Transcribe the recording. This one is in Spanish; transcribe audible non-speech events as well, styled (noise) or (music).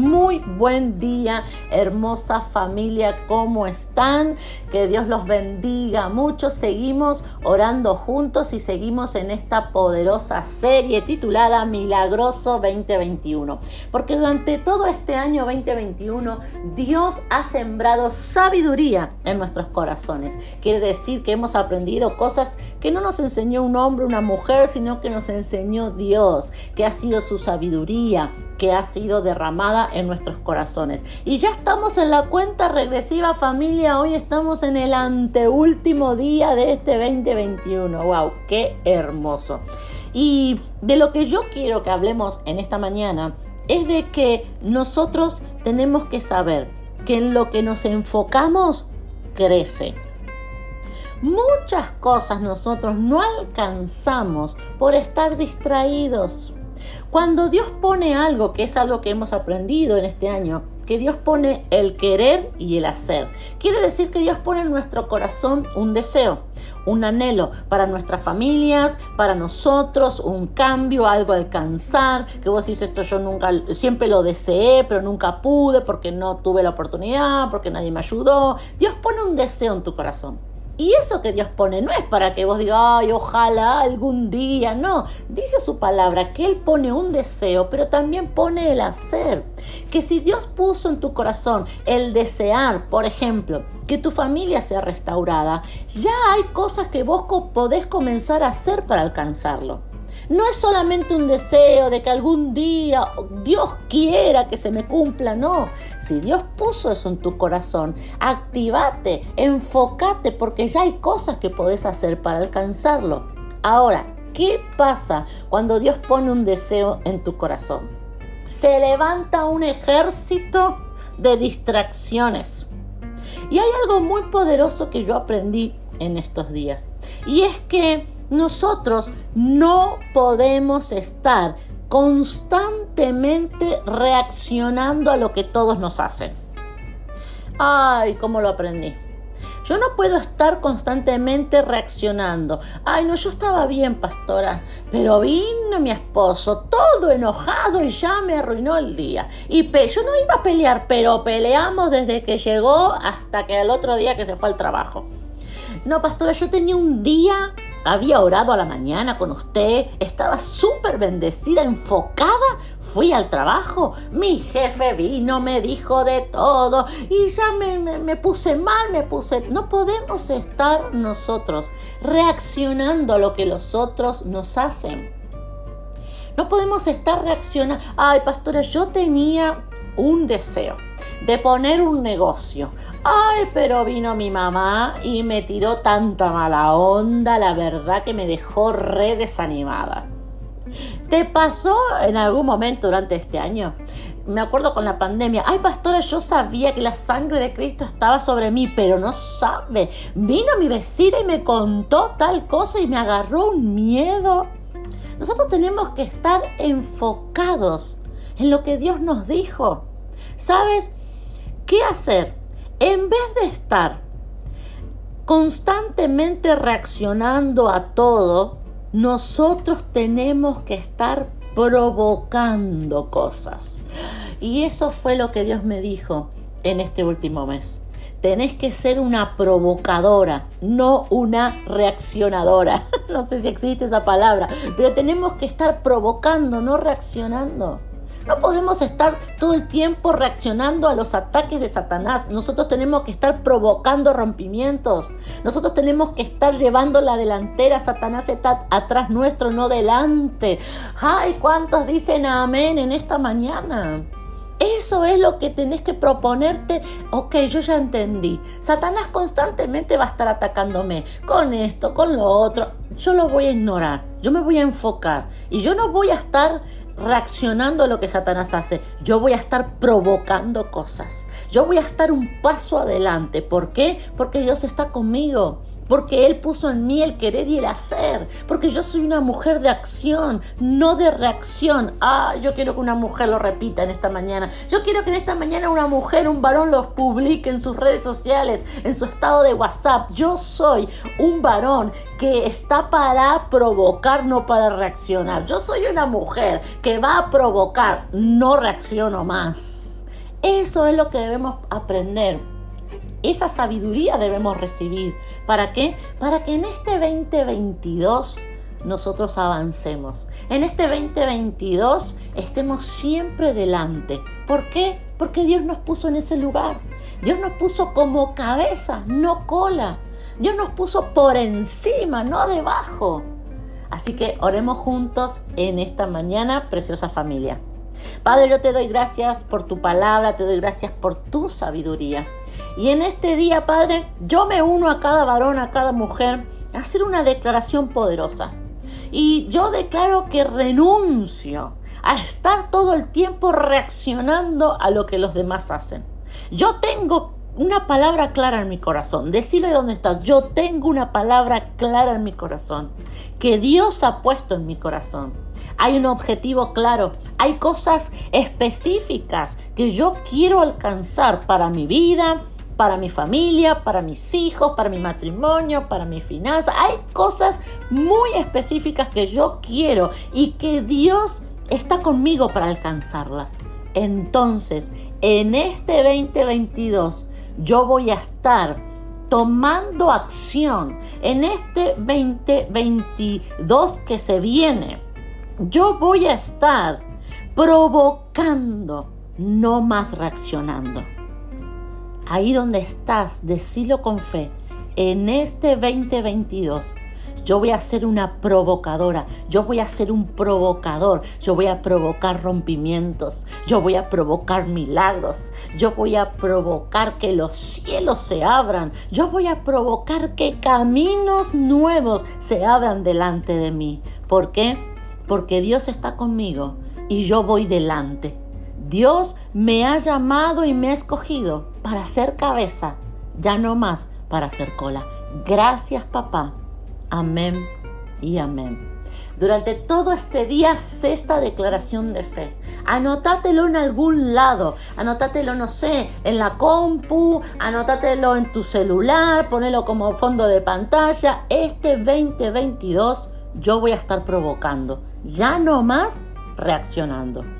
Muy buen día, hermosa familia, ¿cómo están? Que Dios los bendiga mucho. Seguimos orando juntos y seguimos en esta poderosa serie titulada Milagroso 2021. Porque durante todo este año 2021 Dios ha sembrado sabiduría en nuestros corazones. Quiere decir que hemos aprendido cosas que no nos enseñó un hombre, una mujer, sino que nos enseñó Dios, que ha sido su sabiduría, que ha sido derramada en nuestros corazones. Y ya estamos en la cuenta regresiva familia, hoy estamos en el anteúltimo día de este 2021. ¡Wow! ¡Qué hermoso! Y de lo que yo quiero que hablemos en esta mañana es de que nosotros tenemos que saber que en lo que nos enfocamos crece. Muchas cosas nosotros no alcanzamos por estar distraídos. Cuando Dios pone algo, que es algo que hemos aprendido en este año, que Dios pone el querer y el hacer. Quiere decir que Dios pone en nuestro corazón un deseo, un anhelo para nuestras familias, para nosotros, un cambio, algo alcanzar, que vos decís esto yo nunca, siempre lo deseé, pero nunca pude porque no tuve la oportunidad, porque nadie me ayudó. Dios pone un deseo en tu corazón. Y eso que Dios pone no es para que vos digas, ay, ojalá algún día. No, dice su palabra que Él pone un deseo, pero también pone el hacer. Que si Dios puso en tu corazón el desear, por ejemplo, que tu familia sea restaurada, ya hay cosas que vos podés comenzar a hacer para alcanzarlo. No es solamente un deseo de que algún día Dios quiera que se me cumpla, no. Si Dios puso eso en tu corazón, activate, enfócate porque ya hay cosas que podés hacer para alcanzarlo. Ahora, ¿qué pasa cuando Dios pone un deseo en tu corazón? Se levanta un ejército de distracciones. Y hay algo muy poderoso que yo aprendí en estos días. Y es que nosotros no podemos estar constantemente reaccionando a lo que todos nos hacen. Ay, ¿cómo lo aprendí? Yo no puedo estar constantemente reaccionando. Ay, no, yo estaba bien, pastora, pero vino mi esposo todo enojado y ya me arruinó el día. Y yo no iba a pelear, pero peleamos desde que llegó hasta que el otro día que se fue al trabajo. No, pastora, yo tenía un día había orado a la mañana con usted, estaba súper bendecida, enfocada, fui al trabajo, mi jefe vino, me dijo de todo y ya me, me, puse mal, me puse... No podemos estar nosotros reaccionando a lo que los otros nos hacen. No podemos estar reaccionando. Ay, pastora, yo tenía un deseo de poner un negocio. Ay, pero vino mi mamá y me tiró tanta mala onda, la verdad que me dejó re desanimada. ¿Te pasó en algún momento durante este año? Me acuerdo con la pandemia. Ay, pastora, yo sabía que la sangre de Cristo estaba sobre mí, pero no sabe. Vino mi vecina y me contó tal cosa y me agarró un miedo. Nosotros tenemos que estar enfocados en lo que Dios nos dijo. ¿Sabes? ¿Qué hacer? En vez de estar constantemente reaccionando a todo, nosotros tenemos que estar provocando cosas. Y eso fue lo que Dios me dijo en este último mes. Tenés que ser una provocadora, no una reaccionadora. (laughs) no sé si existe esa palabra, pero tenemos que estar provocando, no reaccionando. No podemos estar todo el tiempo reaccionando a los ataques de Satanás. Nosotros tenemos que estar provocando rompimientos. Nosotros tenemos que estar llevando la delantera. Satanás está atrás nuestro, no delante. Ay, ¿cuántos dicen amén en esta mañana? Eso es lo que tenés que proponerte. Ok, yo ya entendí. Satanás constantemente va a estar atacándome con esto, con lo otro. Yo lo voy a ignorar. Yo me voy a enfocar. Y yo no voy a estar reaccionando a lo que Satanás hace. Yo voy a estar provocando cosas. Yo voy a estar un paso adelante. ¿Por qué? Porque Dios está conmigo porque Él puso en mí el querer y el hacer, porque yo soy una mujer de acción, no de reacción. Ah, yo quiero que una mujer lo repita en esta mañana. Yo quiero que en esta mañana una mujer, un varón los publique en sus redes sociales, en su estado de WhatsApp. Yo soy un varón que está para provocar, no para reaccionar. Yo soy una mujer que va a provocar, no reacciono más. Eso es lo que debemos aprender. Esa sabiduría debemos recibir. ¿Para qué? Para que en este 2022 nosotros avancemos. En este 2022 estemos siempre delante. ¿Por qué? Porque Dios nos puso en ese lugar. Dios nos puso como cabeza, no cola. Dios nos puso por encima, no debajo. Así que oremos juntos en esta mañana, preciosa familia. Padre, yo te doy gracias por tu palabra, te doy gracias por tu sabiduría. Y en este día, Padre, yo me uno a cada varón, a cada mujer, a hacer una declaración poderosa. Y yo declaro que renuncio a estar todo el tiempo reaccionando a lo que los demás hacen. Yo tengo una palabra clara en mi corazón. Decirle dónde estás. Yo tengo una palabra clara en mi corazón. Que Dios ha puesto en mi corazón. Hay un objetivo claro. Hay cosas específicas que yo quiero alcanzar para mi vida, para mi familia, para mis hijos, para mi matrimonio, para mi finanza. Hay cosas muy específicas que yo quiero y que Dios está conmigo para alcanzarlas. Entonces, en este 2022, yo voy a estar tomando acción en este 2022 que se viene. Yo voy a estar provocando, no más reaccionando ahí donde estás, decilo con fe, en este 2022 yo voy a ser una provocadora, yo voy a ser un provocador, yo voy a provocar rompimientos, yo voy a provocar milagros, yo voy a provocar que los cielos se abran, yo voy a provocar que caminos nuevos se abran delante de mí. ¿Por qué? Porque Dios está conmigo y yo voy delante. Dios me ha llamado y me ha escogido para ser cabeza, ya no más para ser cola. Gracias papá. Amén y amén. Durante todo este día, esta declaración de fe. Anótatelo en algún lado. Anótatelo, no sé, en la compu. Anótatelo en tu celular. Ponelo como fondo de pantalla. Este 2022 yo voy a estar provocando. Ya no más reaccionando.